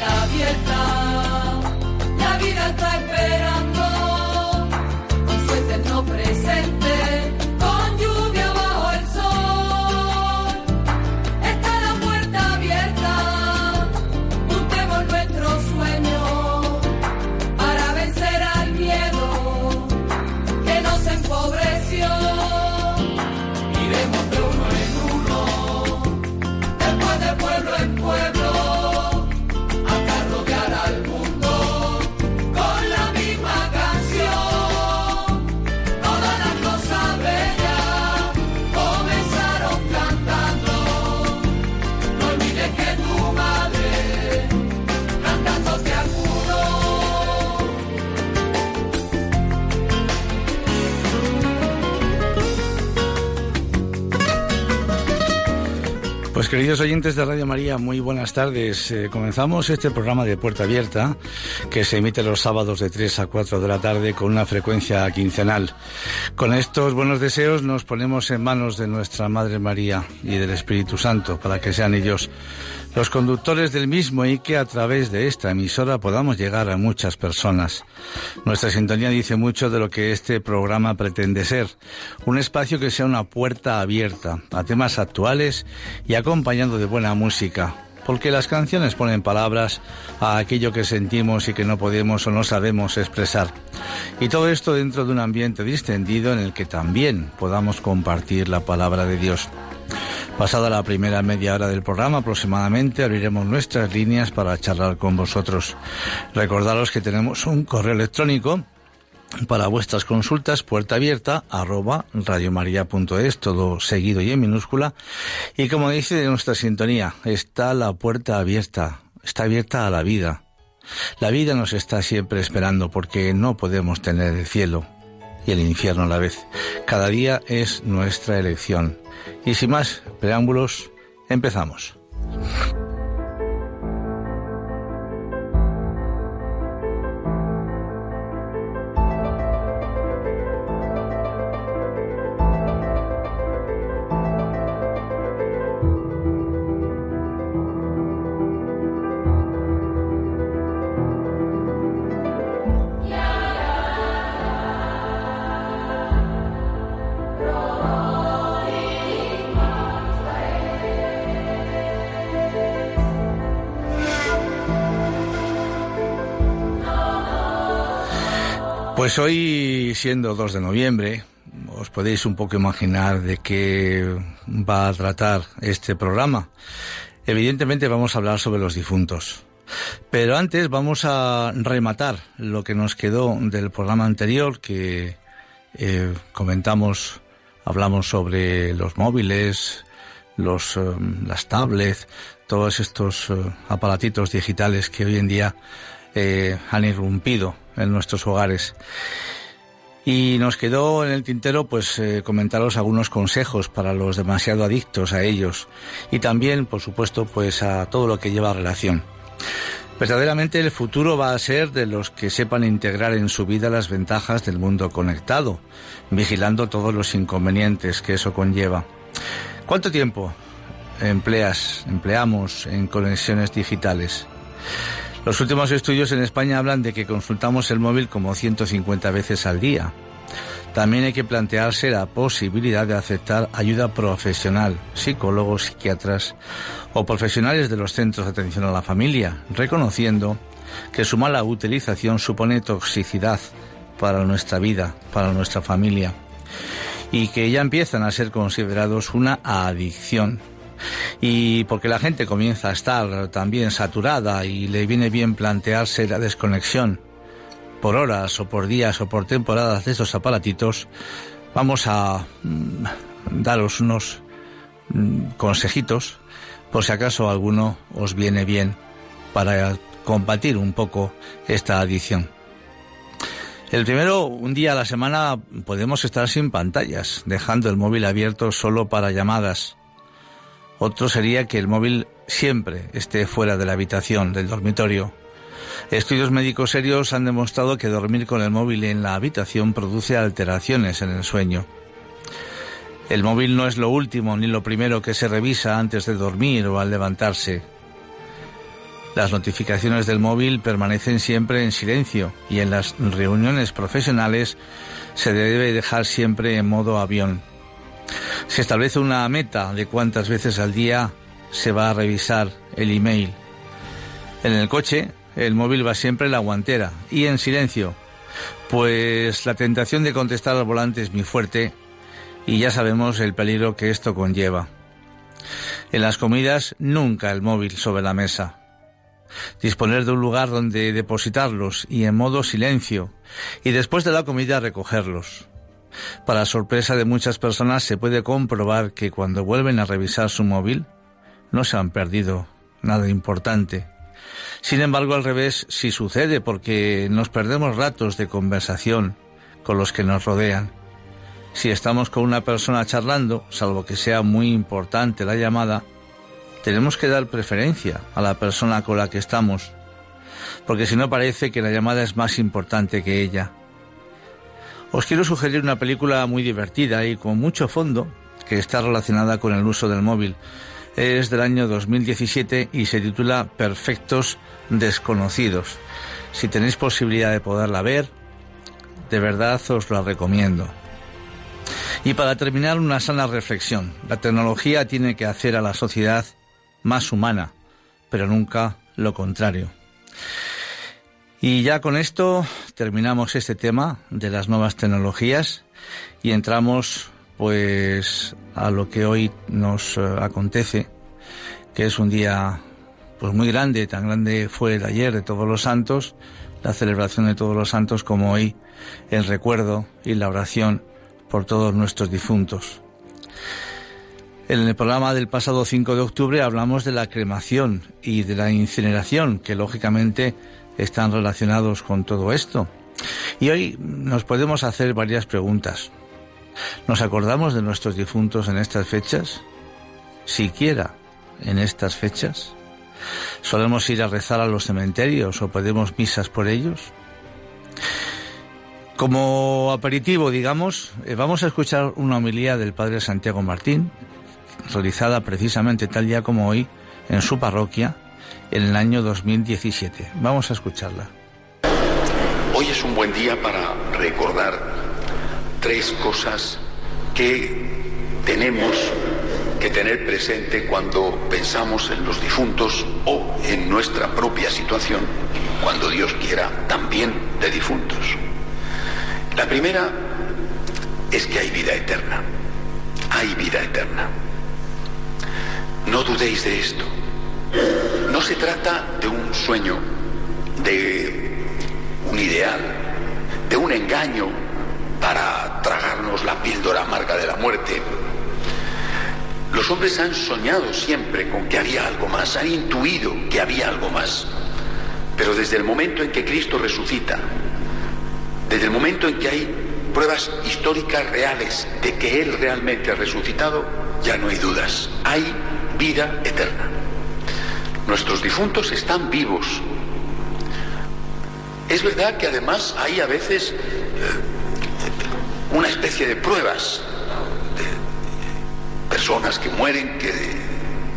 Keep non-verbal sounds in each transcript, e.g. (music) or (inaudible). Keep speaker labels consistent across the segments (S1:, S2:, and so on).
S1: La puerta abierta vida está esperando con su eterno presente.
S2: Queridos oyentes de Radio María, muy buenas tardes. Eh, comenzamos este programa de Puerta Abierta que se emite los sábados de 3 a 4 de la tarde con una frecuencia quincenal. Con estos buenos deseos nos ponemos en manos de nuestra Madre María y del Espíritu Santo para que sean ellos los conductores del mismo y que a través de esta emisora podamos llegar a muchas personas. Nuestra sintonía dice mucho de lo que este programa pretende ser, un espacio que sea una puerta abierta a temas actuales y acompañado de buena música, porque las canciones ponen palabras a aquello que sentimos y que no podemos o no sabemos expresar. Y todo esto dentro de un ambiente distendido en el que también podamos compartir la palabra de Dios. Pasada la primera media hora del programa aproximadamente, abriremos nuestras líneas para charlar con vosotros. Recordaros que tenemos un correo electrónico para vuestras consultas, puerta abierta, arroba radiomaria.es, todo seguido y en minúscula. Y como dice nuestra sintonía, está la puerta abierta, está abierta a la vida. La vida nos está siempre esperando porque no podemos tener el cielo y el infierno a la vez. Cada día es nuestra elección. Y sin más preámbulos, empezamos. Pues hoy, siendo 2 de noviembre, os podéis un poco imaginar de qué va a tratar este programa. Evidentemente vamos a hablar sobre los difuntos. Pero antes vamos a rematar lo que nos quedó del programa anterior que eh, comentamos, hablamos sobre los móviles, los, eh, las tablets, todos estos eh, aparatitos digitales que hoy en día han irrumpido en nuestros hogares. Y nos quedó en el tintero pues eh, comentaros algunos consejos para los demasiado adictos a ellos y también, por supuesto, pues a todo lo que lleva relación. Verdaderamente el futuro va a ser de los que sepan integrar en su vida las ventajas del mundo conectado, vigilando todos los inconvenientes que eso conlleva. ¿Cuánto tiempo empleas, empleamos en conexiones digitales? Los últimos estudios en España hablan de que consultamos el móvil como 150 veces al día. también hay que plantearse la posibilidad de aceptar ayuda profesional, psicólogos, psiquiatras o profesionales de los centros de atención a la familia, reconociendo que su mala utilización supone toxicidad para nuestra vida, para nuestra familia, y que ya empiezan a ser considerados una adicción. Y porque la gente comienza a estar también saturada y le viene bien plantearse la desconexión por horas o por días o por temporadas de estos aparatitos, vamos a mm, daros unos mm, consejitos por si acaso alguno os viene bien para combatir un poco esta adicción. El primero, un día a la semana podemos estar sin pantallas, dejando el móvil abierto solo para llamadas. Otro sería que el móvil siempre esté fuera de la habitación, del dormitorio. Estudios médicos serios han demostrado que dormir con el móvil en la habitación produce alteraciones en el sueño. El móvil no es lo último ni lo primero que se revisa antes de dormir o al levantarse. Las notificaciones del móvil permanecen siempre en silencio y en las reuniones profesionales se debe dejar siempre en modo avión. Se establece una meta de cuántas veces al día se va a revisar el email. En el coche, el móvil va siempre en la guantera y en silencio, pues la tentación de contestar al volante es muy fuerte y ya sabemos el peligro que esto conlleva. En las comidas, nunca el móvil sobre la mesa disponer de un lugar donde depositarlos y en modo silencio, y después de la comida recogerlos. Para sorpresa de muchas personas se puede comprobar que cuando vuelven a revisar su móvil no se han perdido nada importante. Sin embargo, al revés sí sucede porque nos perdemos ratos de conversación con los que nos rodean. Si estamos con una persona charlando, salvo que sea muy importante la llamada, tenemos que dar preferencia a la persona con la que estamos, porque si no parece que la llamada es más importante que ella. Os quiero sugerir una película muy divertida y con mucho fondo que está relacionada con el uso del móvil. Es del año 2017 y se titula Perfectos Desconocidos. Si tenéis posibilidad de poderla ver, de verdad os la recomiendo. Y para terminar, una sana reflexión. La tecnología tiene que hacer a la sociedad más humana, pero nunca lo contrario. Y ya con esto terminamos este tema de las nuevas tecnologías y entramos pues a lo que hoy nos eh, acontece, que es un día pues muy grande, tan grande fue el ayer de Todos los Santos, la celebración de Todos los Santos como hoy el recuerdo y la oración por todos nuestros difuntos. En el programa del pasado 5 de octubre hablamos de la cremación y de la incineración, que lógicamente están relacionados con todo esto. Y hoy nos podemos hacer varias preguntas. ¿Nos acordamos de nuestros difuntos en estas fechas? ¿Siquiera en estas fechas? ¿Solemos ir a rezar a los cementerios o podemos misas por ellos? Como aperitivo, digamos, eh, vamos a escuchar una homilía del Padre Santiago Martín, realizada precisamente tal día como hoy en su parroquia en el año 2017. Vamos a escucharla.
S3: Hoy es un buen día para recordar tres cosas que tenemos que tener presente cuando pensamos en los difuntos o en nuestra propia situación, cuando Dios quiera, también de difuntos. La primera es que hay vida eterna. Hay vida eterna. No dudéis de esto. No se trata de un sueño, de un ideal, de un engaño para tragarnos la píldora amarga de la muerte. Los hombres han soñado siempre con que había algo más, han intuido que había algo más. Pero desde el momento en que Cristo resucita, desde el momento en que hay pruebas históricas reales de que Él realmente ha resucitado, ya no hay dudas. Hay vida eterna. Nuestros difuntos están vivos. Es verdad que además hay a veces eh, una especie de pruebas de personas que mueren, que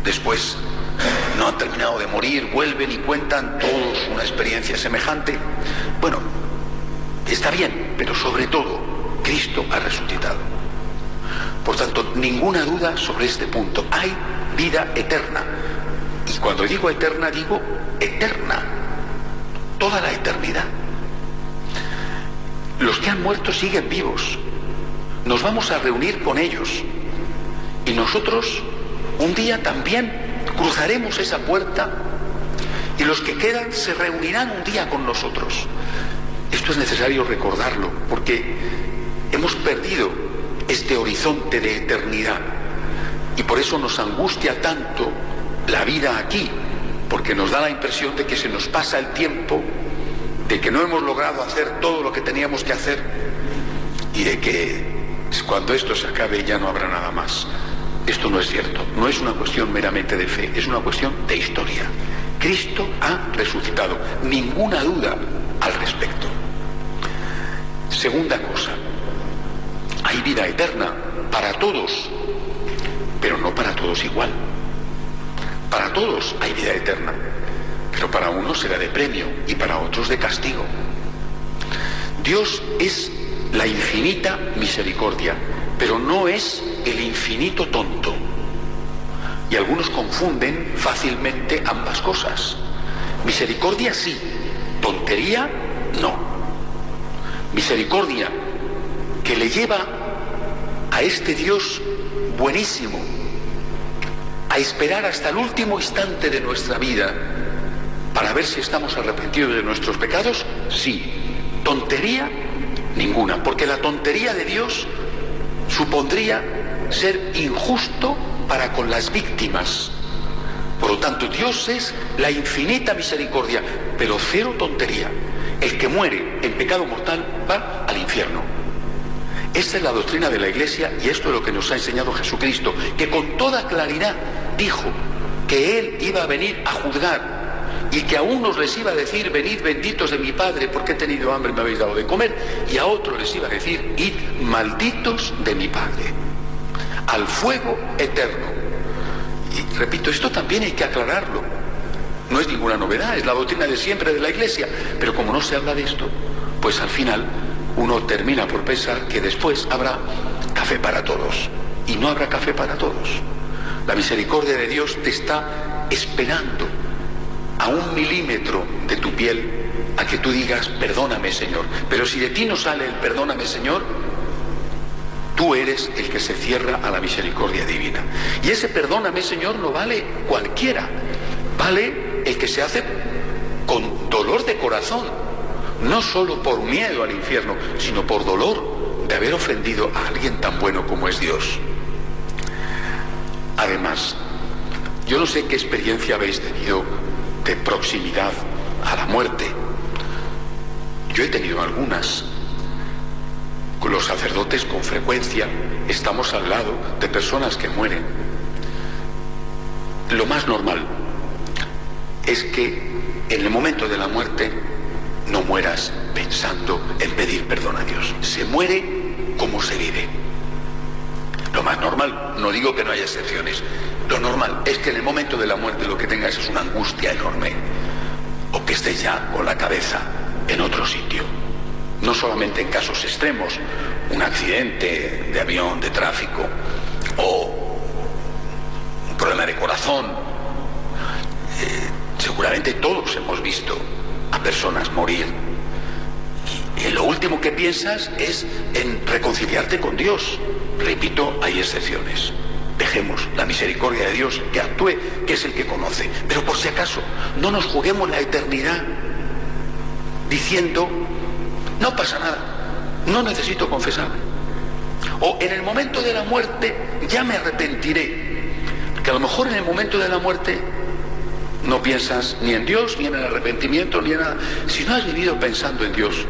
S3: después no han terminado de morir, vuelven y cuentan todos una experiencia semejante. Bueno, está bien, pero sobre todo Cristo ha resucitado. Por tanto, ninguna duda sobre este punto. Hay vida eterna. Cuando digo eterna, digo eterna. Toda la eternidad. Los que han muerto siguen vivos. Nos vamos a reunir con ellos. Y nosotros un día también cruzaremos esa puerta y los que quedan se reunirán un día con nosotros. Esto es necesario recordarlo porque hemos perdido este horizonte de eternidad y por eso nos angustia tanto la vida aquí, porque nos da la impresión de que se nos pasa el tiempo, de que no hemos logrado hacer todo lo que teníamos que hacer y de que cuando esto se acabe ya no habrá nada más. Esto no es cierto, no es una cuestión meramente de fe, es una cuestión de historia. Cristo ha resucitado, ninguna duda al respecto. Segunda cosa, hay vida eterna para todos, pero no para todos igual. Para todos hay vida eterna, pero para unos será de premio y para otros de castigo. Dios es la infinita misericordia, pero no es el infinito tonto. Y algunos confunden fácilmente ambas cosas. Misericordia sí, tontería no. Misericordia que le lleva a este Dios buenísimo a esperar hasta el último instante de nuestra vida para ver si estamos arrepentidos de nuestros pecados, sí. Tontería ninguna, porque la tontería de Dios supondría ser injusto para con las víctimas. Por lo tanto, Dios es la infinita misericordia, pero cero tontería. El que muere en pecado mortal va al infierno. Esta es la doctrina de la Iglesia y esto es lo que nos ha enseñado Jesucristo, que con toda claridad dijo que Él iba a venir a juzgar y que a unos les iba a decir, venid benditos de mi Padre porque he tenido hambre y me habéis dado de comer, y a otros les iba a decir, id malditos de mi Padre al fuego eterno. Y repito, esto también hay que aclararlo. No es ninguna novedad, es la doctrina de siempre de la Iglesia. Pero como no se habla de esto, pues al final uno termina por pensar que después habrá café para todos. Y no habrá café para todos. La misericordia de Dios te está esperando a un milímetro de tu piel a que tú digas, perdóname Señor. Pero si de ti no sale el perdóname Señor, Tú eres el que se cierra a la misericordia divina. Y ese perdóname, Señor, no vale cualquiera. Vale el que se hace con dolor de corazón. No solo por miedo al infierno, sino por dolor de haber ofendido a alguien tan bueno como es Dios. Además, yo no sé qué experiencia habéis tenido de proximidad a la muerte. Yo he tenido algunas los sacerdotes con frecuencia estamos al lado de personas que mueren. Lo más normal es que en el momento de la muerte no mueras pensando en pedir perdón a Dios. Se muere como se vive. Lo más normal, no digo que no haya excepciones, lo normal es que en el momento de la muerte lo que tengas es una angustia enorme. O que estés ya con la cabeza en otro sitio. No solamente en casos extremos, un accidente de avión, de tráfico o un problema de corazón. Eh, seguramente todos hemos visto a personas morir y lo último que piensas es en reconciliarte con Dios. Repito, hay excepciones. Dejemos la misericordia de Dios que actúe, que es el que conoce. Pero por si acaso, no nos juguemos la eternidad diciendo no pasa nada, no necesito confesarme. O en el momento de la muerte ya me arrepentiré. Que a lo mejor en el momento de la muerte no piensas ni en Dios, ni en el arrepentimiento, ni en nada. Si no has vivido pensando en Dios,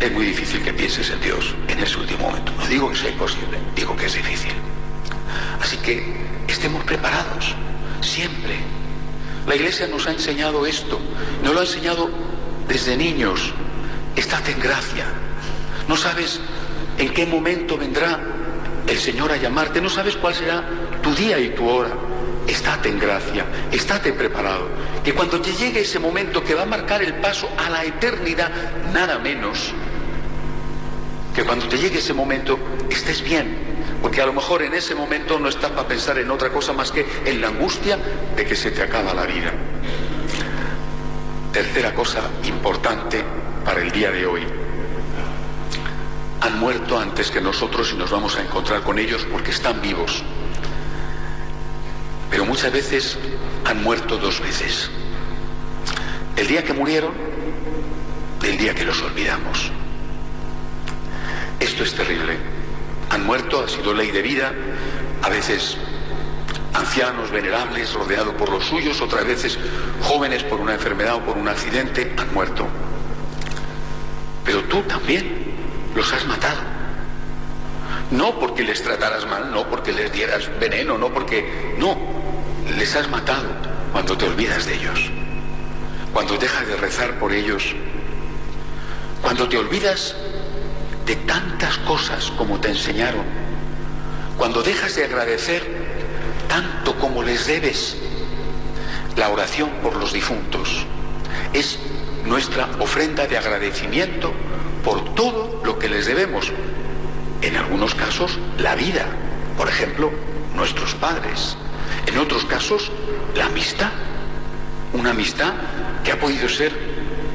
S3: es muy difícil que pienses en Dios en ese último momento. No digo que sea imposible, digo que es difícil. Así que estemos preparados, siempre. La Iglesia nos ha enseñado esto, nos lo ha enseñado desde niños, Estate en gracia. No sabes en qué momento vendrá el Señor a llamarte. No sabes cuál será tu día y tu hora. Estate en gracia, estate preparado. Que cuando te llegue ese momento que va a marcar el paso a la eternidad, nada menos, que cuando te llegue ese momento estés bien, porque a lo mejor en ese momento no estás para pensar en otra cosa más que en la angustia de que se te acaba la vida. Tercera cosa importante para el día de hoy. Han muerto antes que nosotros y nos vamos a encontrar con ellos porque están vivos. Pero muchas veces han muerto dos veces. El día que murieron, el día que los olvidamos. Esto es terrible. Han muerto, ha sido ley de vida, a veces ancianos, venerables, rodeados por los suyos, otras veces jóvenes por una enfermedad o por un accidente, han muerto. Pero tú también los has matado. No porque les trataras mal, no porque les dieras veneno, no porque... No, les has matado cuando te olvidas de ellos, cuando dejas de rezar por ellos, cuando te olvidas de tantas cosas como te enseñaron, cuando dejas de agradecer tanto como les debes. La oración por los difuntos es nuestra ofrenda de agradecimiento por todo lo que les debemos. En algunos casos, la vida, por ejemplo, nuestros padres. En otros casos, la amistad. Una amistad que ha podido ser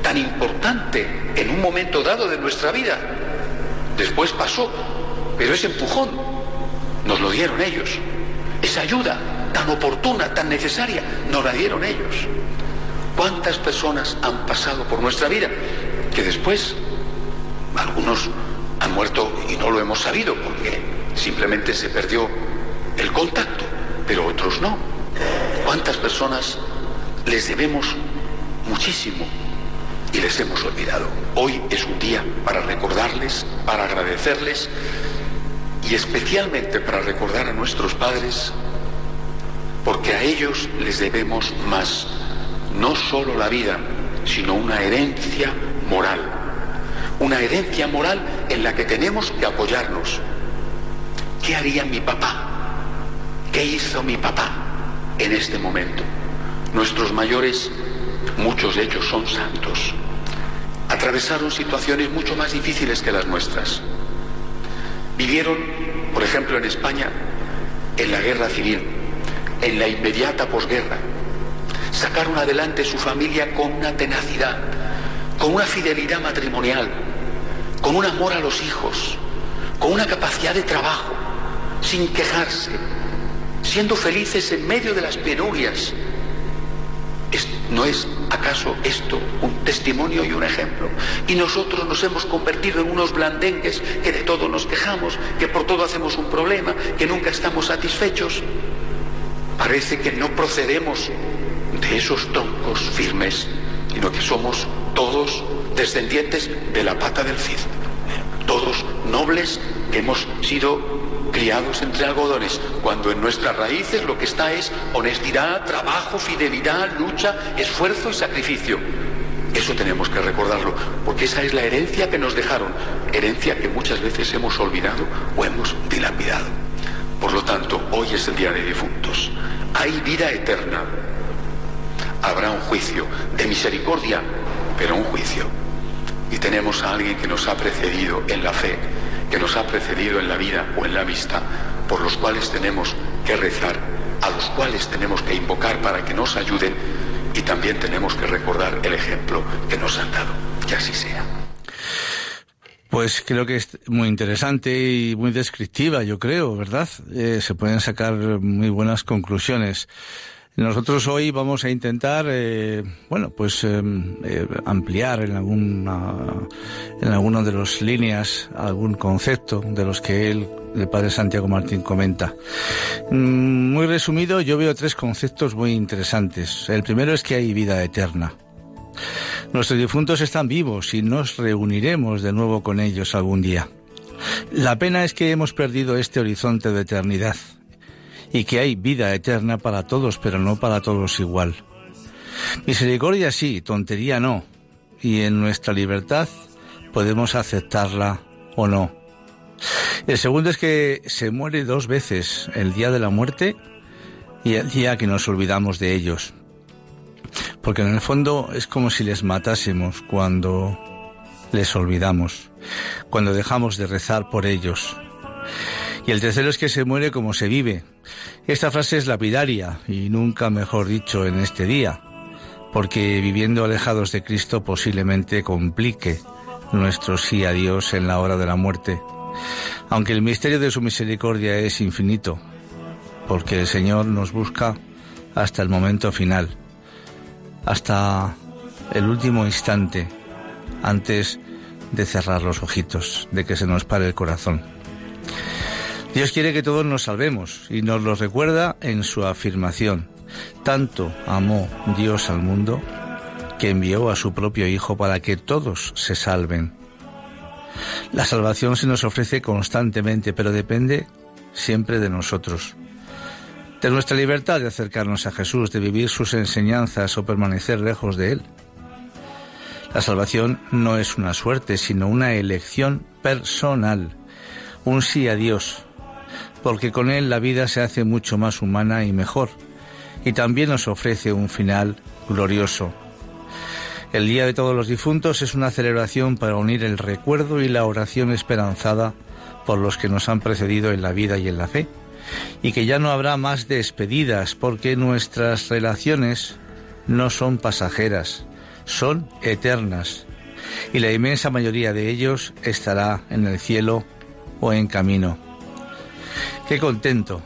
S3: tan importante en un momento dado de nuestra vida. Después pasó, pero ese empujón nos lo dieron ellos. Esa ayuda tan oportuna, tan necesaria, nos la dieron ellos. ¿Cuántas personas han pasado por nuestra vida que después algunos han muerto y no lo hemos sabido porque simplemente se perdió el contacto, pero otros no? ¿Cuántas personas les debemos muchísimo y les hemos olvidado? Hoy es un día para recordarles, para agradecerles y especialmente para recordar a nuestros padres, porque a ellos les debemos más, no solo la vida, sino una herencia moral, una herencia moral en la que tenemos que apoyarnos. ¿Qué haría mi papá? ¿Qué hizo mi papá en este momento? Nuestros mayores, muchos de ellos son santos, atravesaron situaciones mucho más difíciles que las nuestras. Vivieron, por ejemplo, en España, en la guerra civil, en la inmediata posguerra. Sacaron adelante su familia con una tenacidad, con una fidelidad matrimonial, con un amor a los hijos, con una capacidad de trabajo, sin quejarse, siendo felices en medio de las penurias. ¿No es acaso esto un testimonio y un ejemplo? Y nosotros nos hemos convertido en unos blandengues que de todo nos quejamos, que por todo hacemos un problema, que nunca estamos satisfechos. Parece que no procedemos de esos troncos firmes, sino que somos todos descendientes de la pata del Cid, todos nobles hemos sido criados entre algodones, cuando en nuestras raíces lo que está es honestidad, trabajo, fidelidad, lucha, esfuerzo y sacrificio. Eso tenemos que recordarlo, porque esa es la herencia que nos dejaron, herencia que muchas veces hemos olvidado o hemos dilapidado. Por lo tanto, hoy es el día de difuntos. Hay vida eterna. Habrá un juicio de misericordia, pero un juicio. Y tenemos a alguien que nos ha precedido en la fe, que nos ha precedido en la vida o en la vista, por los cuales tenemos que rezar, a los cuales tenemos que invocar para que nos ayuden y también tenemos que recordar el ejemplo que nos han dado. Que así sea.
S2: Pues creo que es muy interesante y muy descriptiva, yo creo, ¿verdad? Eh, se pueden sacar muy buenas conclusiones. Nosotros hoy vamos a intentar, eh, bueno, pues eh, eh, ampliar en alguna, en alguna de las líneas algún concepto de los que él, el padre Santiago Martín, comenta. Mm, muy resumido, yo veo tres conceptos muy interesantes. El primero es que hay vida eterna. Nuestros difuntos están vivos y nos reuniremos de nuevo con ellos algún día. La pena es que hemos perdido este horizonte de eternidad y que hay vida eterna para todos, pero no para todos igual. Misericordia sí, tontería no, y en nuestra libertad podemos aceptarla o no. El segundo es que se muere dos veces, el día de la muerte y el día que nos olvidamos de ellos. Porque en el fondo es como si les matásemos cuando les olvidamos, cuando dejamos de rezar por ellos. Y el tercero es que se muere como se vive. Esta frase es lapidaria y nunca mejor dicho en este día, porque viviendo alejados de Cristo posiblemente complique nuestro sí a Dios en la hora de la muerte. Aunque el misterio de su misericordia es infinito, porque el Señor nos busca hasta el momento final, hasta el último instante antes de cerrar los ojitos, de que se nos pare el corazón. Dios quiere que todos nos salvemos y nos lo recuerda en su afirmación. Tanto amó Dios al mundo que envió a su propio Hijo para que todos se salven. La salvación se nos ofrece constantemente, pero depende siempre de nosotros. De nuestra libertad de acercarnos a Jesús, de vivir sus enseñanzas o permanecer lejos de Él. La salvación no es una suerte, sino una elección personal, un sí a Dios, porque con Él la vida se hace mucho más humana y mejor, y también nos ofrece un final glorioso. El Día de Todos los Difuntos es una celebración para unir el recuerdo y la oración esperanzada por los que nos han precedido en la vida y en la fe, y que ya no habrá más despedidas porque nuestras relaciones no son pasajeras, son eternas y la inmensa mayoría de ellos estará en el cielo o en camino. Qué contento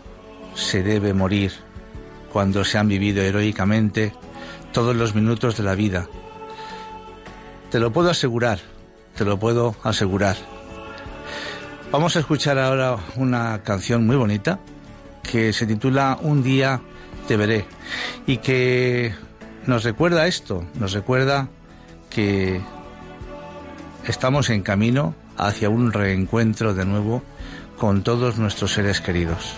S2: se debe morir cuando se han vivido heroicamente todos los minutos de la vida. Te lo puedo asegurar, te lo puedo asegurar. Vamos a escuchar ahora una canción muy bonita que se titula Un día te veré y que nos recuerda esto, nos recuerda que estamos en camino hacia un reencuentro de nuevo con todos nuestros seres queridos.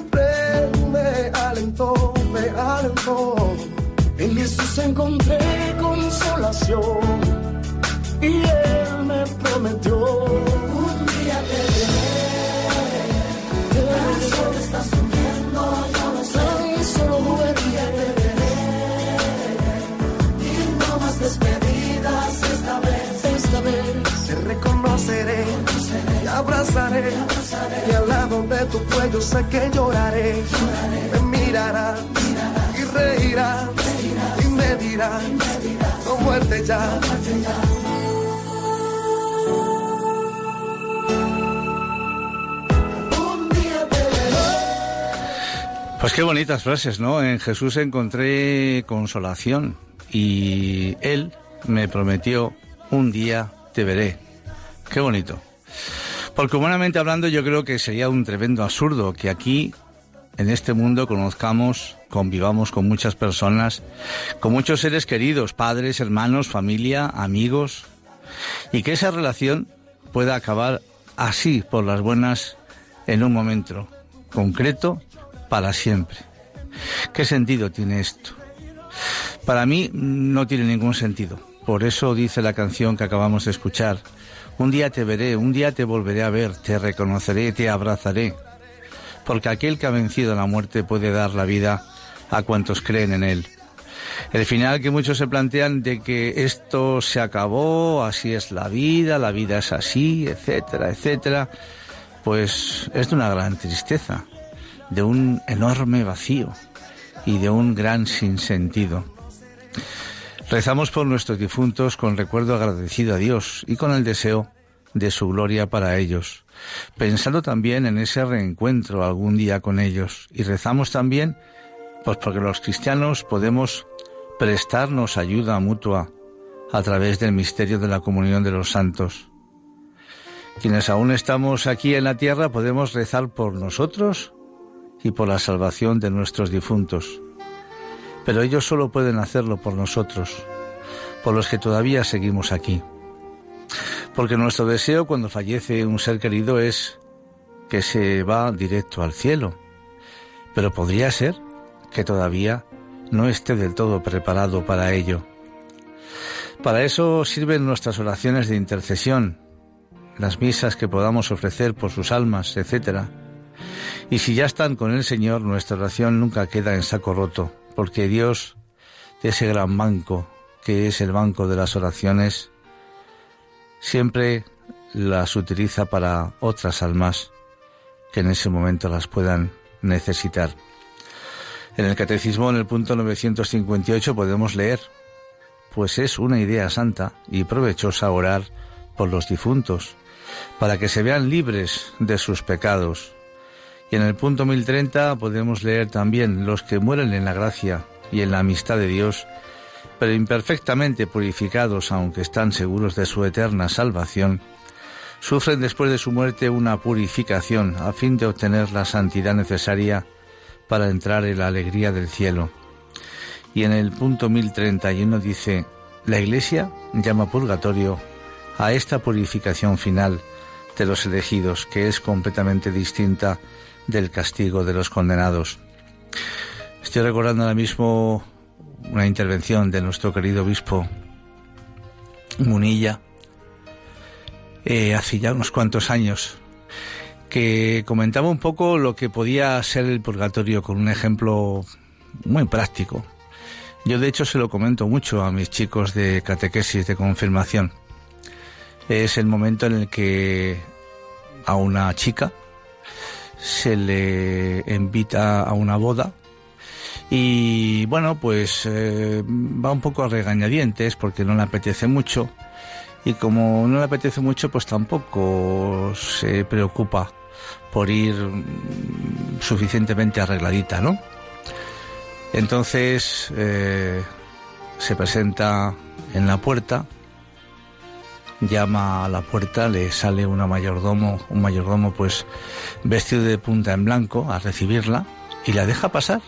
S2: él me alentó, me alentó.
S4: En Jesús encontré consolación y él me prometió al lado de tu cuello sé que lloraré. Me mirará y reirá y me dirá, no muerte ya.
S2: Pues qué bonitas frases, ¿no? En Jesús encontré consolación y Él me prometió, un día te veré qué bonito. Porque humanamente hablando yo creo que sería un tremendo absurdo que aquí, en este mundo, conozcamos, convivamos con muchas personas, con muchos seres queridos, padres, hermanos, familia, amigos, y que esa relación pueda acabar así, por las buenas, en un momento concreto, para siempre. ¿Qué sentido tiene esto? Para mí no tiene ningún sentido. Por eso dice la canción que acabamos de escuchar. Un día te veré, un día te volveré a ver, te reconoceré, te abrazaré. Porque aquel que ha vencido la muerte puede dar la vida a cuantos creen en él. El final que muchos se plantean de que esto se acabó, así es la vida, la vida es así, etcétera, etcétera, pues es de una gran tristeza, de un enorme vacío y de un gran sinsentido. Rezamos por nuestros difuntos con recuerdo agradecido a Dios y con el deseo de su gloria para ellos, pensando también en ese reencuentro algún día con ellos. Y rezamos también, pues porque los cristianos podemos prestarnos ayuda mutua a través del misterio de la comunión de los santos. Quienes aún estamos aquí en la tierra podemos rezar por nosotros y por la salvación de nuestros difuntos. Pero ellos solo pueden hacerlo por nosotros, por los que todavía seguimos aquí. Porque nuestro deseo cuando fallece un ser querido es que se va directo al cielo. Pero podría ser que todavía no esté del todo preparado para ello. Para eso sirven nuestras oraciones de intercesión, las misas que podamos ofrecer por sus almas, etc. Y si ya están con el Señor, nuestra oración nunca queda en saco roto, porque Dios, de ese gran banco que es el banco de las oraciones, siempre las utiliza para otras almas que en ese momento las puedan necesitar. En el Catecismo, en el punto 958, podemos leer, pues es una idea santa y provechosa orar por los difuntos, para que se vean libres de sus pecados. Y en el punto 1030 podemos leer también los que mueren en la gracia y en la amistad de Dios, pero imperfectamente purificados, aunque están seguros de su eterna salvación, sufren después de su muerte una purificación a fin de obtener la santidad necesaria para entrar en la alegría del cielo. Y en el punto 1031 dice, la Iglesia llama purgatorio a esta purificación final de los elegidos, que es completamente distinta del castigo de los condenados. Estoy recordando ahora mismo una intervención de nuestro querido obispo Munilla eh, hace ya unos cuantos años que comentaba un poco lo que podía ser el purgatorio con un ejemplo muy práctico. Yo de hecho se lo comento mucho a mis chicos de catequesis de confirmación. Es el momento en el que a una chica se le invita a una boda y bueno, pues eh, va un poco a regañadientes porque no le apetece mucho y como no le apetece mucho pues tampoco se preocupa por ir suficientemente arregladita, ¿no? Entonces eh, se presenta en la puerta, llama a la puerta, le sale una mayordomo, un mayordomo pues vestido de punta en blanco a recibirla y la deja pasar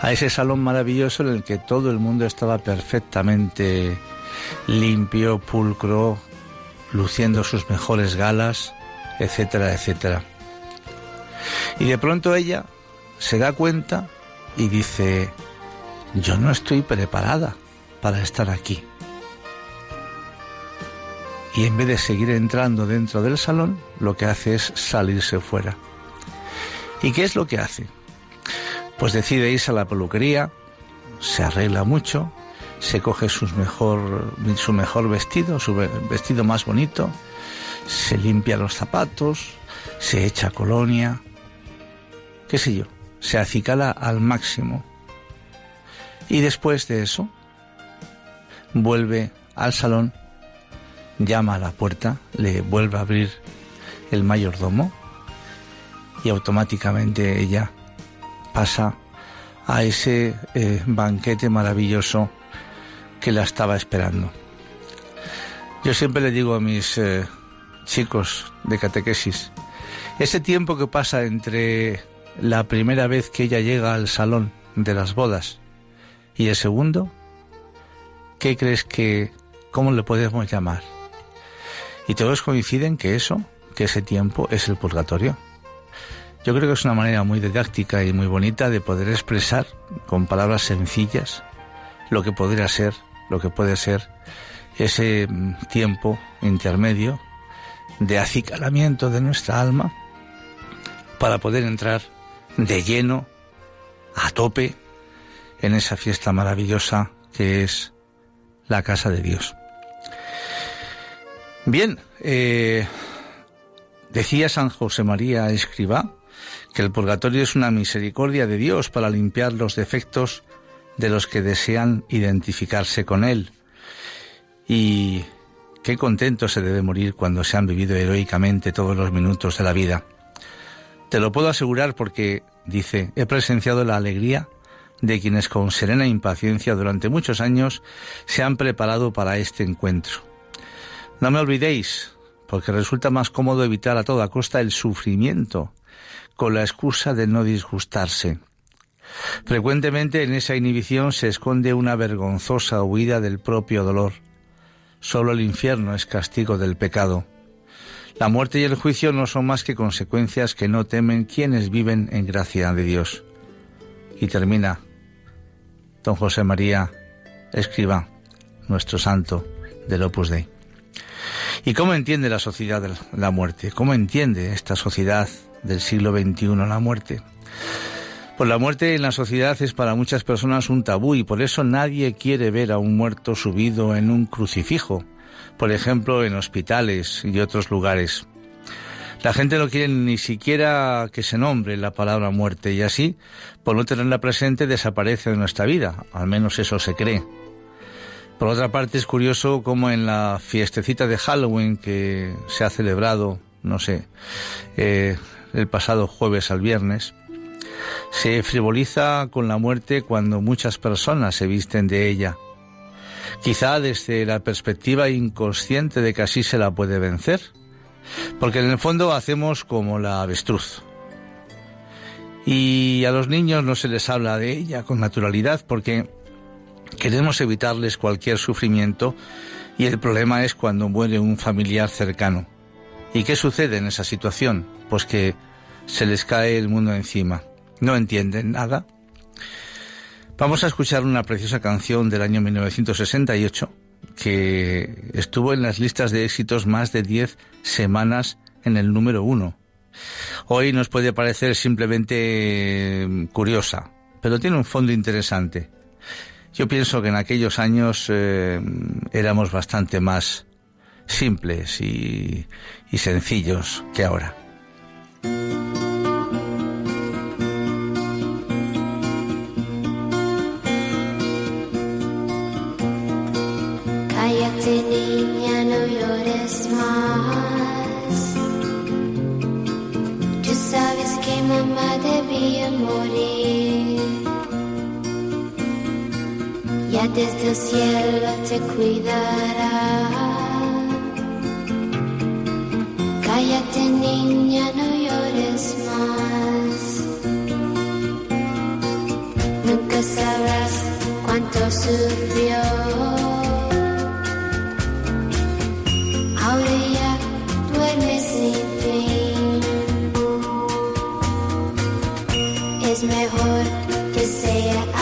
S2: a ese salón maravilloso en el que todo el mundo estaba perfectamente limpio, pulcro, luciendo sus mejores galas, etcétera, etcétera. Y de pronto ella se da cuenta y dice, yo no estoy preparada para estar aquí. Y en vez de seguir entrando dentro del salón, lo que hace es salirse fuera. ¿Y qué es lo que hace? Pues decide irse a la peluquería, se arregla mucho, se coge su mejor, su mejor vestido, su vestido más bonito, se limpia los zapatos, se echa colonia, qué sé yo, se acicala al máximo. Y después de eso, vuelve al salón, llama a la puerta, le vuelve a abrir el mayordomo y automáticamente ella pasa a ese eh, banquete maravilloso que la estaba esperando. Yo siempre le digo a mis eh, chicos de catequesis, ese tiempo que pasa entre la primera vez que ella llega al salón de las bodas y el segundo, ¿qué crees que, cómo le podemos llamar? Y todos coinciden que eso, que ese tiempo es el purgatorio. Yo creo que es una manera muy didáctica y muy bonita de poder expresar con palabras sencillas lo que podría ser, lo que puede ser ese mm, tiempo intermedio de acicalamiento de nuestra alma para poder entrar de lleno, a tope, en esa fiesta maravillosa que es la casa de Dios. Bien, eh, decía San José María Escribá que el purgatorio es una misericordia de Dios para limpiar los defectos de los que desean identificarse con Él y qué contento se debe morir cuando se han vivido heroicamente todos los minutos de la vida. Te lo puedo asegurar porque, dice, he presenciado la alegría de quienes con serena impaciencia durante muchos años se han preparado para este encuentro. No me olvidéis, porque resulta más cómodo evitar a toda costa el sufrimiento, con la excusa de no disgustarse. Frecuentemente en esa inhibición se esconde una vergonzosa huida del propio dolor Solo el infierno es castigo del pecado. La muerte y el juicio no son más que consecuencias que no temen quienes viven en gracia de Dios. Y termina don José María escriba, nuestro santo del Opus Dei. ¿Y cómo entiende la sociedad la muerte? ¿Cómo entiende esta sociedad del siglo XXI la muerte? Pues la muerte en la sociedad es para muchas personas un tabú y por eso nadie quiere ver a un muerto subido en un crucifijo, por ejemplo en hospitales y otros lugares. La gente no quiere ni siquiera que se nombre la palabra muerte y así, por no tenerla presente, desaparece de nuestra vida, al menos eso se cree. Por otra parte, es curioso cómo en la fiestecita de Halloween que se ha celebrado, no sé, eh, el pasado jueves al viernes, se frivoliza con la muerte cuando muchas personas se visten de ella. Quizá desde la perspectiva inconsciente de que así se la puede vencer, porque en el fondo hacemos como la avestruz. Y a los niños no se les habla de ella con naturalidad porque queremos evitarles cualquier sufrimiento y el problema es cuando muere un familiar cercano. ¿Y qué sucede en esa situación? Pues que se les cae el mundo encima no entienden nada. Vamos a escuchar una preciosa canción del año 1968 que estuvo en las listas de éxitos más de 10 semanas en el número uno. Hoy nos puede parecer simplemente mm, curiosa, pero tiene un fondo interesante. Yo pienso que en aquellos años eh, éramos bastante más simples y, y sencillos que ahora.
S5: Desde el cielo te cuidará. Cállate niña, no llores más. Nunca sabrás cuánto sufrió. Rezaré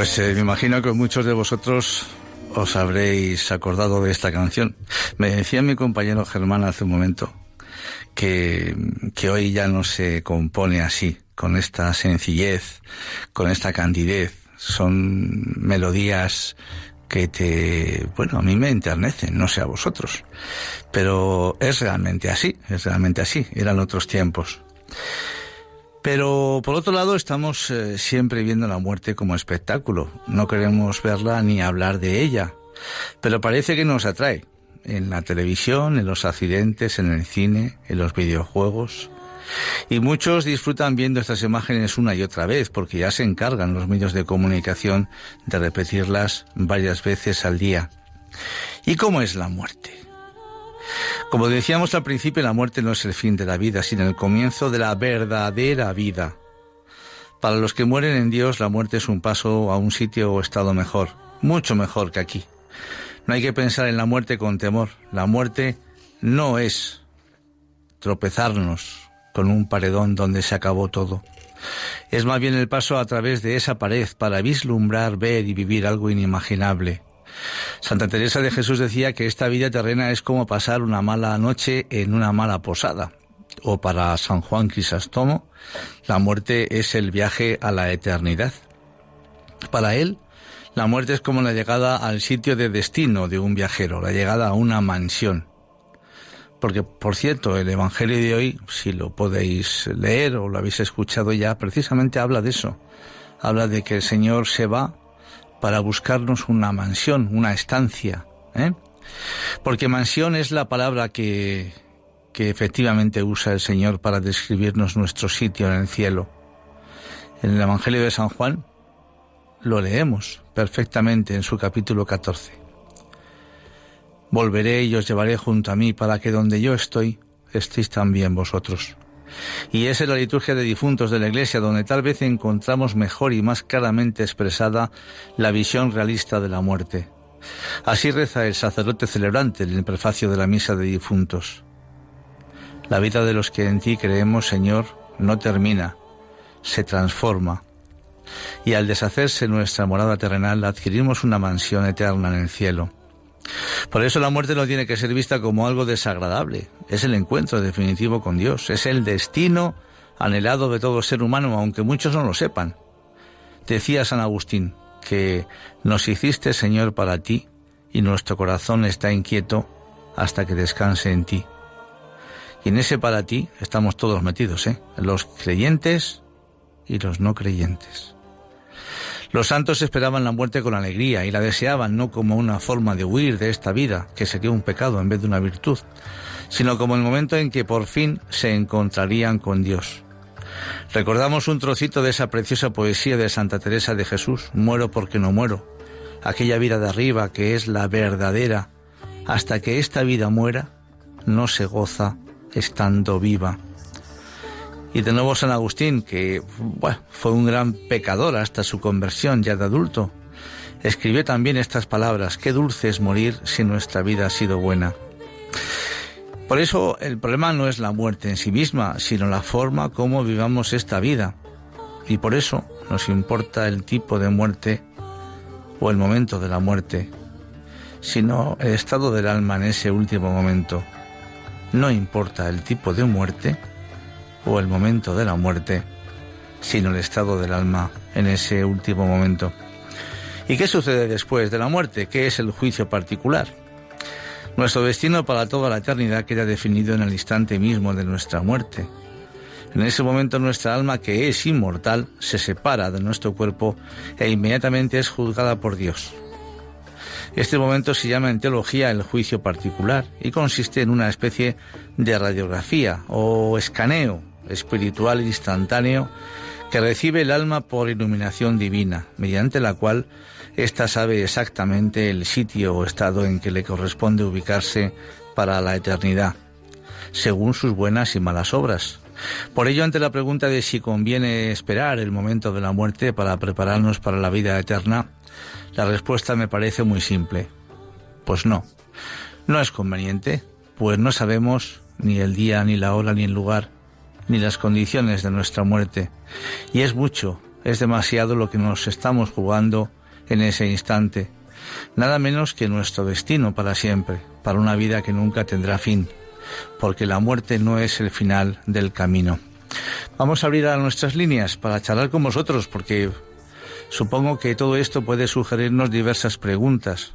S2: Pues eh, me imagino que muchos de vosotros os habréis acordado de esta canción. Me decía mi compañero Germán hace un momento que, que hoy ya no se compone así, con esta sencillez, con esta candidez. Son melodías que te, bueno, a mí me enternecen, no sé a vosotros. Pero es realmente así, es realmente así. Eran otros tiempos. Pero por otro lado estamos eh, siempre viendo la muerte como espectáculo. No queremos verla ni hablar de ella. Pero parece que nos atrae. En la televisión, en los accidentes, en el cine, en los videojuegos. Y muchos disfrutan viendo estas imágenes una y otra vez porque ya se encargan los medios de comunicación de repetirlas varias veces al día. ¿Y cómo es la muerte? Como decíamos al principio, la muerte no es el fin de la vida, sino el comienzo de la verdadera vida. Para los que mueren en Dios, la muerte es un paso a un sitio o estado mejor, mucho mejor que aquí. No hay que pensar en la muerte con temor. La muerte no es tropezarnos con un paredón donde se acabó todo. Es más bien el paso a través de esa pared para vislumbrar, ver y vivir algo inimaginable. Santa Teresa de Jesús decía que esta vida terrena es como pasar una mala noche en una mala posada. O para San Juan Crisóstomo, la muerte es el viaje a la eternidad. Para él, la muerte es como la llegada al sitio de destino de un viajero, la llegada a una mansión. Porque, por cierto, el Evangelio de hoy, si lo podéis leer o lo habéis escuchado ya, precisamente habla de eso. Habla de que el Señor se va para buscarnos una mansión, una estancia. ¿eh? Porque mansión es la palabra que, que efectivamente usa el Señor para describirnos nuestro sitio en el cielo. En el Evangelio de San Juan lo leemos perfectamente en su capítulo 14. Volveré y os llevaré junto a mí para que donde yo estoy estéis también vosotros. Y es en la liturgia de difuntos de la Iglesia donde tal vez encontramos mejor y más claramente expresada la visión realista de la muerte. Así reza el sacerdote celebrante en el prefacio de la misa de difuntos. La vida de los que en ti creemos, Señor, no termina, se transforma. Y al deshacerse nuestra morada terrenal adquirimos una mansión eterna en el cielo. Por eso la muerte no tiene que ser vista como algo desagradable. Es el encuentro definitivo con Dios. Es el destino anhelado de todo ser humano, aunque muchos no lo sepan. Decía San Agustín que nos hiciste, Señor, para ti, y nuestro corazón está inquieto hasta que descanse en ti. Y en ese para ti estamos todos metidos, ¿eh? Los creyentes y los no creyentes. Los santos esperaban la muerte con alegría y la deseaban no como una forma de huir de esta vida, que sería un pecado en vez de una virtud, sino como el momento en que por fin se encontrarían con Dios. Recordamos un trocito de esa preciosa poesía de Santa Teresa de Jesús, Muero porque no muero, aquella vida de arriba que es la verdadera, hasta que esta vida muera, no se goza estando viva. Y de nuevo San Agustín, que fue un gran pecador hasta su conversión ya de adulto, escribió también estas palabras, qué dulce es morir si nuestra vida ha sido buena. Por eso el problema no es la muerte en sí misma, sino la forma como vivamos esta vida. Y por eso nos importa el tipo de muerte o el momento de la muerte, sino el estado del alma en ese último momento. No importa el tipo de muerte o el momento de la muerte, sino el estado del alma en ese último momento. ¿Y qué sucede después de la muerte? ¿Qué es el juicio particular? Nuestro destino para toda la eternidad queda definido en el instante mismo de nuestra muerte. En ese momento nuestra alma, que es inmortal, se separa de nuestro cuerpo e inmediatamente es juzgada por Dios. Este momento se llama en teología el juicio particular y consiste en una especie de radiografía o escaneo espiritual instantáneo que recibe el alma por iluminación divina, mediante la cual ésta sabe exactamente el sitio o estado en que le corresponde ubicarse para la eternidad, según sus buenas y malas obras. Por ello, ante la pregunta de si conviene esperar el momento de la muerte para prepararnos para la vida eterna, la respuesta me parece muy simple. Pues no. No es conveniente, pues no sabemos ni el día, ni la hora, ni el lugar, ni las condiciones de nuestra muerte. Y es mucho, es demasiado lo que nos estamos jugando en ese instante. Nada menos que nuestro destino para siempre, para una vida que nunca tendrá fin, porque la muerte no es el final del camino. Vamos a abrir a nuestras líneas para charlar con vosotros, porque Supongo que todo esto puede sugerirnos diversas preguntas.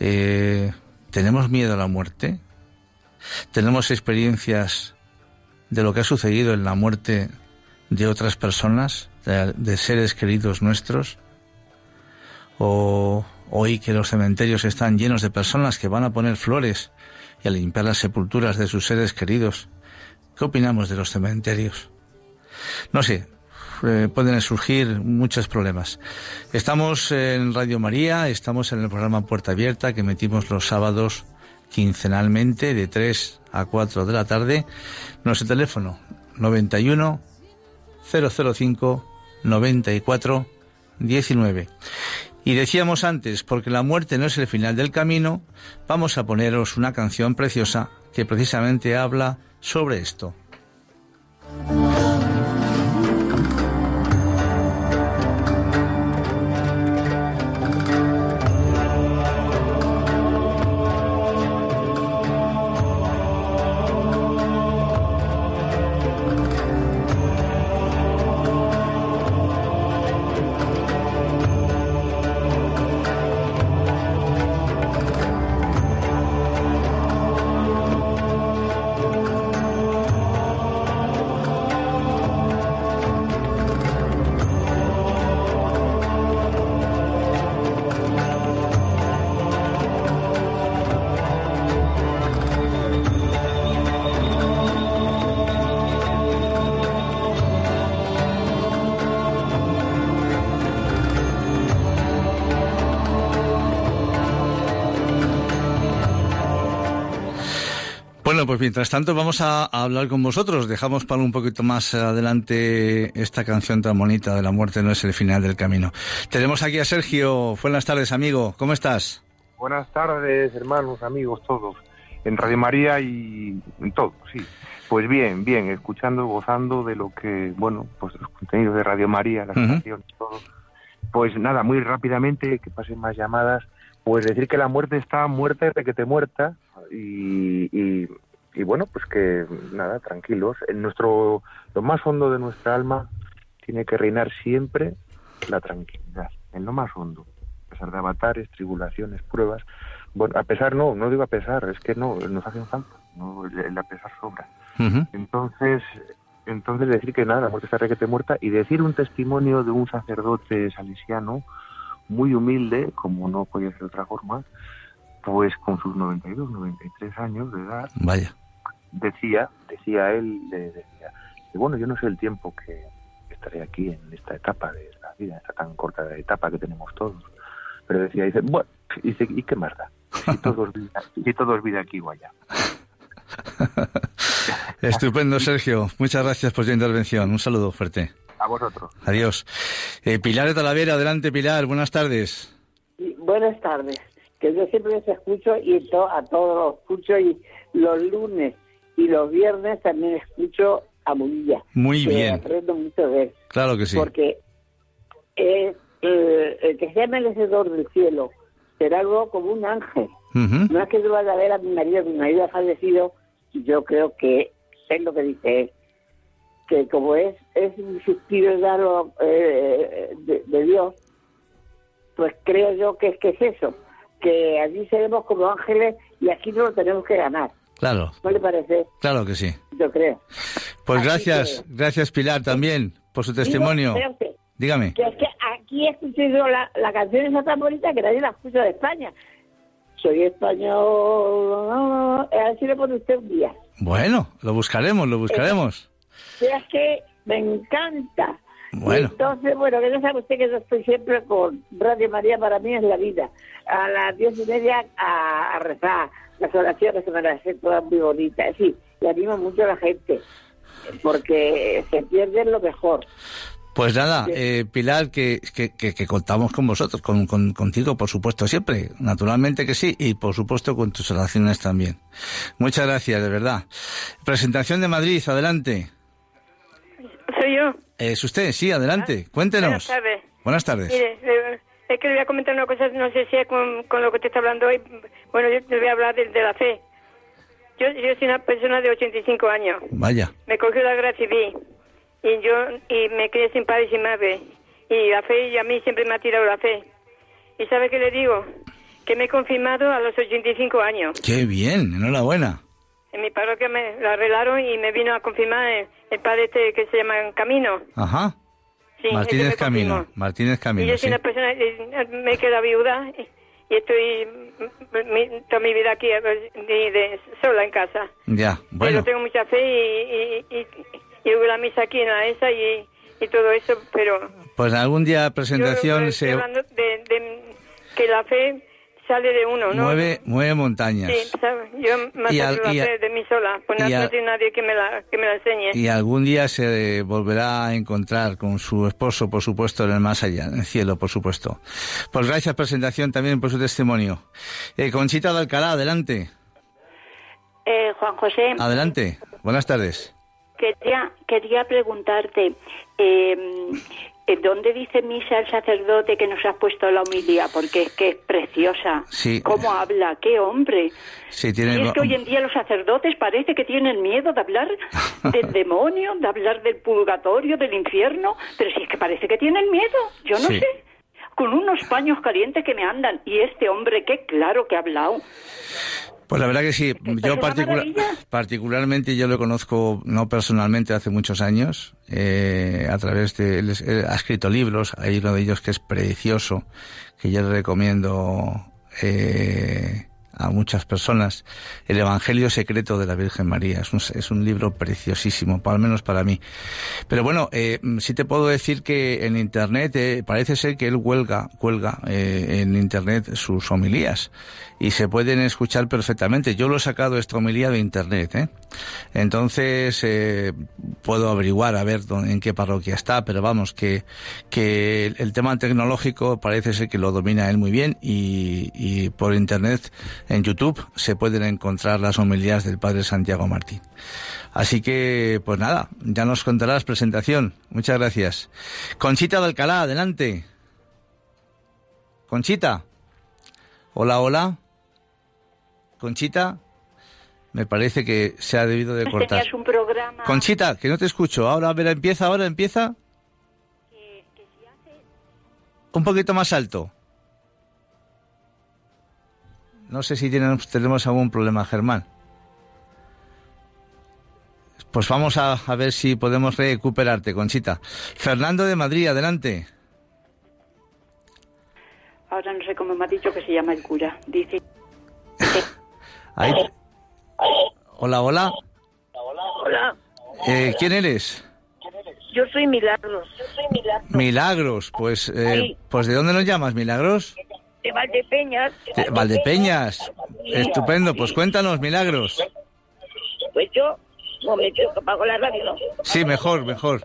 S2: Eh, ¿Tenemos miedo a la muerte? ¿Tenemos experiencias de lo que ha sucedido en la muerte de otras personas, de, seres queridos nuestros? ¿O hoy que los cementerios están llenos de personas que van a poner flores y a limpiar las sepulturas de sus seres queridos? ¿Qué opinamos de los cementerios? No sé, eh, pueden surgir muchos problemas. Estamos en Radio María, estamos en el programa Puerta Abierta que metimos los sábados quincenalmente de 3 a 4 de la tarde. Nuestro teléfono 91 005 94 19. Y decíamos antes, porque la muerte no es el final del camino, vamos a poneros una canción preciosa que precisamente habla sobre esto. Bueno, pues mientras tanto vamos a, hablar con vosotros. Dejamos para un poquito más adelante esta canción tan bonita de La muerte no es el final del camino. Tenemos aquí a Sergio. Buenas tardes, amigo. ¿Cómo estás?
S6: Buenas tardes, hermanos, amigos, todos. En Radio María y en todo, sí. Pues bien, bien, escuchando, gozando de lo que, bueno, pues los contenidos de Radio María, las canciones, todo. Pues nada, muy rápidamente, que pasen más llamadas pues decir que la muerte está muerta y que te muerta y, y, bueno, pues que nada, tranquilos. En nuestro, lo más hondo de nuestra alma tiene que reinar siempre la tranquilidad, en lo más hondo. A pesar de avatares, tribulaciones, pruebas. Bueno, a pesar no, no digo a pesar, es que no, nos hacen falta, no, el, a pesar sobra. Entonces, entonces decir que nada, la muerte está te muerta y decir un testimonio de un sacerdote salesiano muy humilde, como no podía ser de otra forma, pues con sus 92, 93 años de edad,
S2: Vaya.
S6: decía, decía él, decía, que bueno, yo no sé el tiempo que estaré aquí en esta etapa de la vida, esta tan corta etapa que tenemos todos, pero decía, dice, bueno, dice, ¿y qué más da? Si todo es vida, (laughs) si todo es vida aquí o allá. (laughs)
S2: Estupendo, Sergio. Muchas gracias por tu intervención. Un saludo fuerte.
S6: A vosotros.
S2: Adiós. Eh, Pilar de Talavera, adelante Pilar, buenas tardes.
S7: Buenas tardes. Que yo siempre les escucho y to- a todos los escucho y los lunes y los viernes también escucho a Murilla.
S2: Muy bien.
S7: Aprendo mucho de él.
S2: Claro que sí.
S7: Porque es, eh, el que sea merecedor del cielo será algo como un ángel. No es que yo vaya a ver a mi marido, mi marido ha fallecido, yo creo que es lo que dice él, que como es, es un suspiro dado eh, de, de Dios, pues creo yo que es que es eso, que allí seremos como ángeles y aquí no lo tenemos que ganar.
S2: Claro,
S7: ¿No le parece?
S2: claro que sí.
S7: Yo creo.
S2: Pues
S7: Así
S2: gracias, gracias Pilar también por su testimonio.
S7: Digo,
S2: Dígame.
S7: que es que aquí escuché yo la, la canción esa tan bonita que nadie la escucha de España. Soy español, a ver si le pone usted un día.
S2: Bueno, lo buscaremos, lo buscaremos.
S7: Es que me encanta.
S2: Bueno.
S7: Entonces, bueno, que ya sabe usted que yo estoy siempre con Radio María, para mí es la vida. A las diez y media a, a rezar, las oraciones que me las hacen todas muy bonitas. Sí, y animo mucho a la gente, porque se pierde lo mejor.
S2: Pues nada, eh, Pilar, que, que, que- que contamos con vosotros, con, con- contigo, por supuesto, siempre. Naturalmente que sí, y por supuesto con tus oraciones también. Muchas gracias, de verdad. Presentación de Madrid, adelante.
S8: Soy yo.
S2: ¿Es usted? Sí, adelante. Cuéntenos.
S8: Buenas tardes.
S2: Buenas tardes.
S8: Mire, eh, es que le voy a comentar una cosa, no sé si es con, con lo que usted está hablando hoy. Bueno, yo le voy a hablar de, de la fe. Yo, yo soy una persona de 85 años.
S2: Vaya.
S8: Me cogió la guerra civil y yo y me crié sin padre y sin madre. Y la fe, y a mí siempre me ha tirado la fe. ¿Y sabe qué le digo? Que me he confirmado a los 85 años.
S2: Qué bien, enhorabuena.
S8: En mi parroquia me la arreglaron y me vino a confirmar el, el padre este que se llama Camino.
S2: Ajá.
S8: Sí,
S2: Martínez Camino.
S8: confirmó.
S2: Martínez
S8: Y
S2: Camino,
S8: yo
S2: sí.
S8: soy una persona, eh, me he quedado viuda y y estoy mm, mi- toda mi vida aquí de, de- sola en casa.
S2: Ya,
S8: Pero
S2: bueno.
S8: tengo mucha fe y, y, y, y la misa aquí en la esa y, y todo eso, pero
S2: Pues algún día
S8: yo
S2: presentación
S8: estoy
S2: se
S8: hablando de, de que la fe sale de uno, ¿no?
S2: mueve, mueve montañas.
S8: Sí, ¿sabe? yo me
S2: Y al- y a-
S8: fe de mí sola, pues no,
S2: y a-
S8: no tiene nadie que me la, que me la enseñe.
S2: Y algún día se volverá a encontrar con su esposo, por supuesto, en el más allá, en el cielo, por supuesto. Pues gracias, presentación, también por su testimonio. Eh, Conchita de Alcalá, adelante.
S9: Eh, Juan José,
S2: Adelante. Buenas tardes.
S9: quería, quería preguntarte, ¿eh, ¿dónde dice misa el sacerdote que nos has puesto la humildad? Porque es que es preciosa.
S2: Sí.
S9: ¿Cómo habla? ¡Qué hombre!
S2: Sí,
S9: Y
S2: tiene...
S9: es que hoy en día los sacerdotes parece que tienen miedo de hablar (laughs) del demonio, de hablar del purgatorio, del infierno, pero si es que parece que tienen miedo, yo no
S2: Sí.
S9: sé. Con unos paños calientes que me andan. Y este hombre, qué claro que ha hablado.
S2: Pues la verdad que sí.
S9: es
S2: Yo particular- particularmente yo lo conozco no personalmente hace muchos años eh, a través de él, es- él ha escrito libros. Hay uno de ellos que es precioso que yo le recomiendo eh, a muchas personas. El Evangelio secreto de la Virgen María es un, es un libro preciosísimo, al menos para mí. Pero bueno, eh, sí te puedo decir que en Internet eh, parece ser que él huelga, cuelga eh, en Internet sus homilías y se pueden escuchar perfectamente. Yo lo he sacado esta homilía de Internet, ¿eh? Entonces eh, puedo averiguar a ver dónde- en qué parroquia está, pero vamos, que, que el, el tema tecnológico parece ser que lo domina él muy bien y, y por Internet, en YouTube, se pueden encontrar las homilías del Padre Santiago Martín. Así que, pues nada, ya nos contarás presentación. Muchas gracias. Conchita de Alcalá, adelante. Conchita. Hola, hola. Conchita. Me parece que se ha debido de cortar.
S9: Tenías un programa...
S2: Conchita, que no te escucho. Ahora, a ver, empieza, ahora empieza. Un poquito más alto. No sé si tenemos, tenemos algún problema, Germán. Pues vamos a, a ver si podemos recuperarte, Conchita. Fernando de Madrid, adelante.
S9: Ahora no sé cómo me ha dicho que se llama el cura. Dice... (laughs)
S2: Ahí. Hola, hola.
S10: Hola,
S2: Eh, ¿Quién eres?
S10: yo soy Milagros. Yo soy Milagros.
S2: Milagros. Pues, eh, pues ¿de dónde nos llamas, Milagros?
S10: De Valdepeñas.
S2: De Valdepeñas. Estupendo. Pues cuéntanos, Milagros.
S10: Pues yo como me que la radio, ¿no?
S2: Sí, mejor, mejor.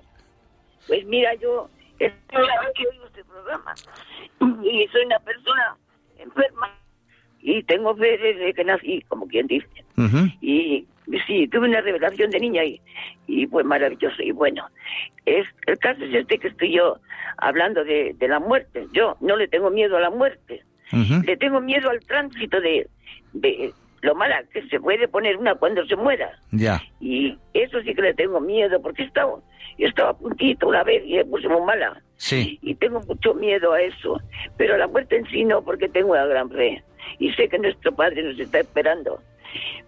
S10: Pues mira, yo es la vez que oigo este programa y soy una persona enferma y tengo fe desde que nací, como quien dice. Y sí, tuve una revelación de niña y, y fue maravilloso. Y bueno, es el caso es este que estoy yo hablando de, de la muerte. Yo no le tengo miedo a la muerte, le tengo miedo al tránsito de, de lo mala que se puede poner una cuando se muera.
S2: Ya.
S10: Y eso sí que le tengo miedo, porque estaba, yo estaba a puntito una vez y me puse muy mala.
S2: Sí.
S10: Y tengo mucho miedo a eso. Pero a la muerte en sí no, porque tengo una gran fe. Y sé que nuestro Padre nos está esperando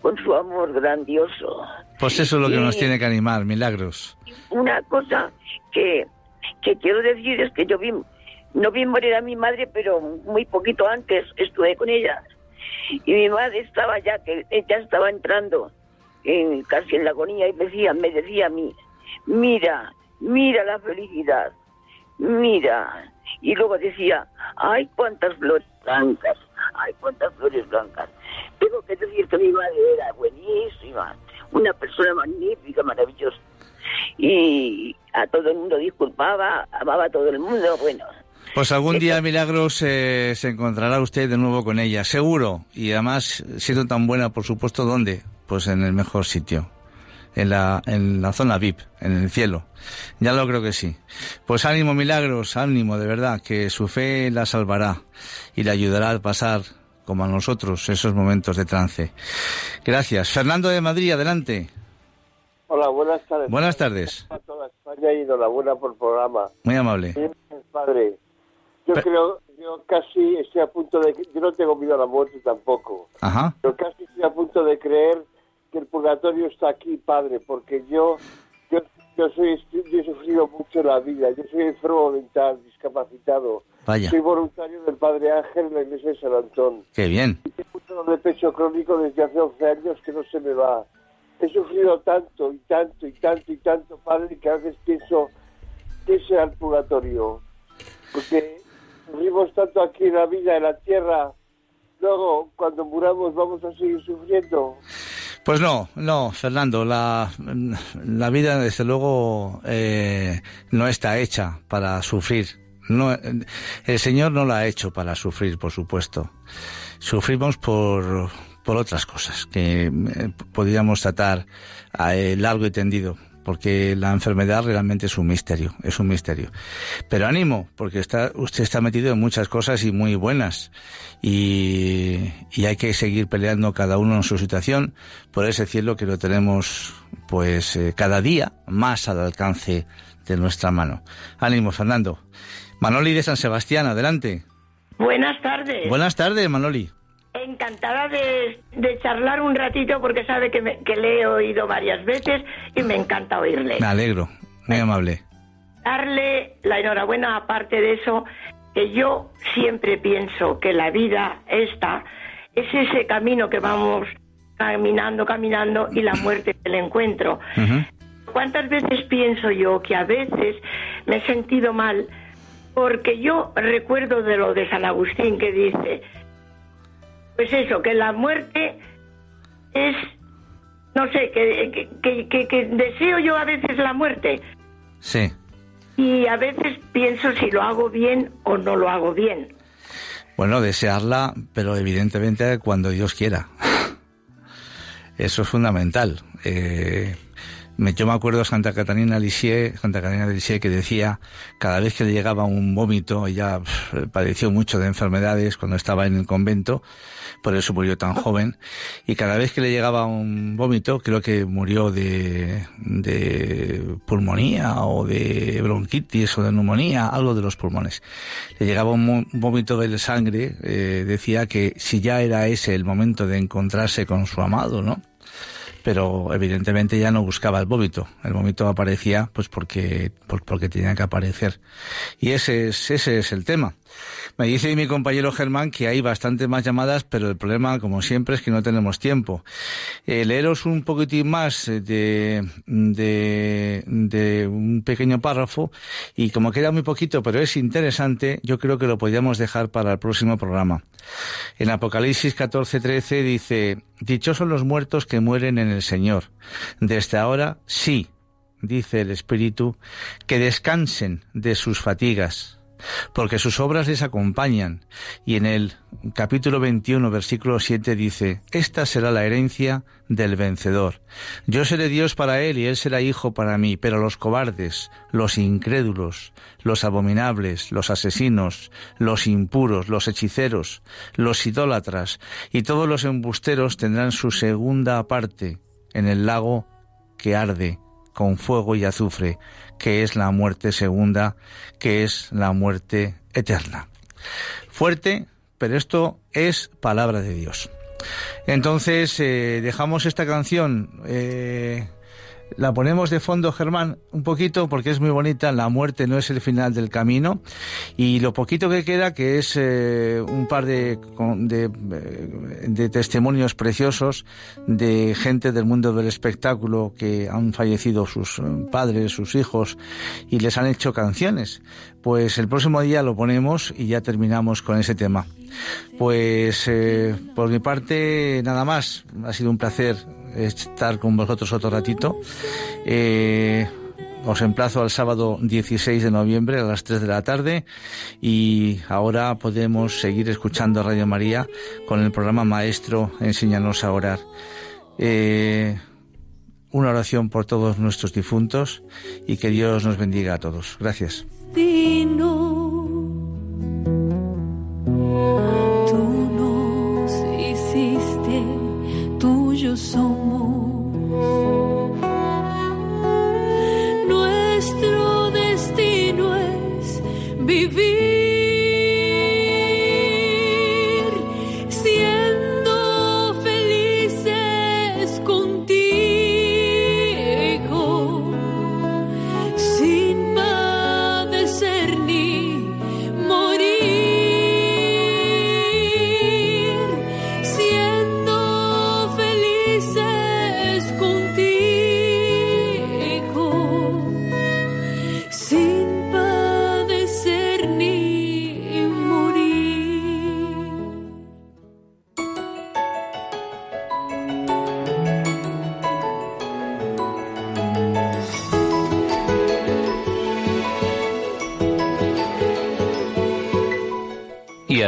S10: con su amor grandioso.
S2: Pues eso es lo que nos tiene que animar, milagros.
S10: Una cosa que, que quiero decir es que yo vi, no vi morir a mi madre, pero muy poquito antes estuve con ella. Y mi madre estaba ya, que ella estaba entrando en, casi en la agonía y me decía, me decía a mí, mira, mira la felicidad, mira. Y luego decía, ay, cuántas flores blancas, ay, cuántas flores blancas. Tengo que decir que mi madre era buenísima, una persona magnífica, maravillosa. Y a todo el mundo disculpaba, amaba a todo el mundo, bueno.
S2: Pues algún día, Milagros, eh, se encontrará usted de nuevo con ella, seguro. Y además, siendo tan buena, por supuesto, ¿dónde? Pues en el mejor sitio. En la, en la zona VIP, en el cielo. Ya lo creo que sí. Pues ánimo, Milagros, ánimo, de verdad, que su fe la salvará y le ayudará a pasar, como a nosotros, esos momentos de trance. Gracias. Fernando de Madrid, adelante.
S11: Hola, buenas tardes.
S2: Buenas tardes.
S11: A toda España y enhorabuena por el programa.
S2: Muy amable.
S11: Padre, yo creo, yo casi estoy a punto de, yo no tengo miedo a la muerte tampoco,
S2: Ajá.
S11: pero casi estoy a punto de creer que el purgatorio está aquí, Padre, porque yo, yo, yo soy, yo he sufrido mucho en la vida, yo soy enfermo mental, discapacitado.
S2: Vaya.
S11: Soy voluntario del Padre Ángel en la iglesia de San Antón.
S2: Qué bien.
S11: Tengo un dolor de pecho crónico desde hace 11 años que no se me va. He sufrido tanto y tanto y tanto y tanto, Padre, que a veces pienso que será el purgatorio. Porque sufrimos tanto aquí en la vida, en la tierra. Luego, cuando muramos, vamos a seguir sufriendo.
S2: Pues no, no, Fernando, la, la vida desde luego eh, no está hecha para sufrir. No, el Señor no la ha hecho para sufrir, por supuesto. Sufrimos por, por otras cosas que eh, podríamos tratar a, eh, largo y tendido, porque la enfermedad realmente es un misterio, es un misterio. Pero ánimo, porque está, usted está metido en muchas cosas y muy buenas. Y, y hay que seguir peleando cada uno en su situación por ese cielo que lo tenemos, pues, eh, cada día más al alcance de nuestra mano. Ánimo, Fernando. Manoli de San Sebastián, adelante.
S12: Buenas tardes.
S2: Buenas tardes, Manoli.
S12: Encantada de, de charlar un ratito porque sabe que, me- que le he oído varias veces y me encanta oírle.
S2: Me alegro, muy amable.
S12: Darle la enhorabuena aparte de eso, que yo siempre pienso que la vida esta es ese camino que vamos caminando, caminando y la muerte es el encuentro. ¿Cuántas veces pienso yo que a veces me he sentido mal porque yo recuerdo de lo de San Agustín que dice, pues eso, que la muerte es, no sé, que, que, que- deseo yo a veces la muerte
S2: Sí.
S12: y a veces pienso si lo hago bien o no lo hago bien.
S2: Bueno, desearla, pero evidentemente cuando Dios quiera. (laughs) Eso es fundamental. Eh, me, yo me acuerdo de Santa Catarina Lisieux, Santa Catarina de que decía, cada vez que le llegaba un vómito, ella padeció mucho de enfermedades cuando estaba en el convento, por eso murió tan joven, y cada vez que le llegaba un vómito, creo que murió de, de pulmonía o de bronquitis o de neumonía, algo de los pulmones. Le llegaba un vómito de sangre, eh, decía que si ya era ese el momento de encontrarse con su amado, ¿no? Pero evidentemente ya no buscaba el vómito. El vómito aparecía pues porque, por- porque tenía que aparecer. Y ese es, ese es el tema. Me dice mi compañero Germán que hay bastantes más llamadas, pero el problema, como siempre, es que no tenemos tiempo. Eh, leeros un poquitín más de, de, de, un pequeño párrafo y como queda muy poquito, pero es interesante, yo creo que lo podríamos dejar para el próximo programa. En Apocalipsis 14:13 dice, Dichosos los muertos que mueren en el Señor. Desde ahora sí, dice el Espíritu, que descansen de sus fatigas porque sus obras les acompañan. Y en el capítulo 21, versículo 7 dice, Esta será la herencia del vencedor. Yo seré Dios para él y él será hijo para mí, pero los cobardes, los incrédulos, los abominables, los asesinos, los impuros, los hechiceros, los idólatras y todos los embusteros tendrán su segunda parte en el lago que arde con fuego y azufre, que es la muerte segunda, que es la muerte eterna. Fuerte, pero esto es palabra de Dios. Entonces, eh, dejamos esta canción eh, la ponemos de fondo, Germán, un poquito, porque es muy bonita. La muerte no es el final del camino. Y lo poquito que queda, que es eh, un par de, de, de, testimonios preciosos de gente del mundo del espectáculo que han fallecido sus padres, sus hijos, y les han hecho canciones. Pues el próximo día lo ponemos y ya terminamos con ese tema. Pues eh, por mi parte, nada más. Ha sido un placer estar con vosotros otro ratito. Eh, os emplazo al sábado 16 de noviembre a las 3 de la tarde y ahora podemos seguir escuchando Radio María con el programa Maestro Enséñanos a orar. Eh, una oración por todos nuestros difuntos y que Dios nos bendiga a todos. Gracias.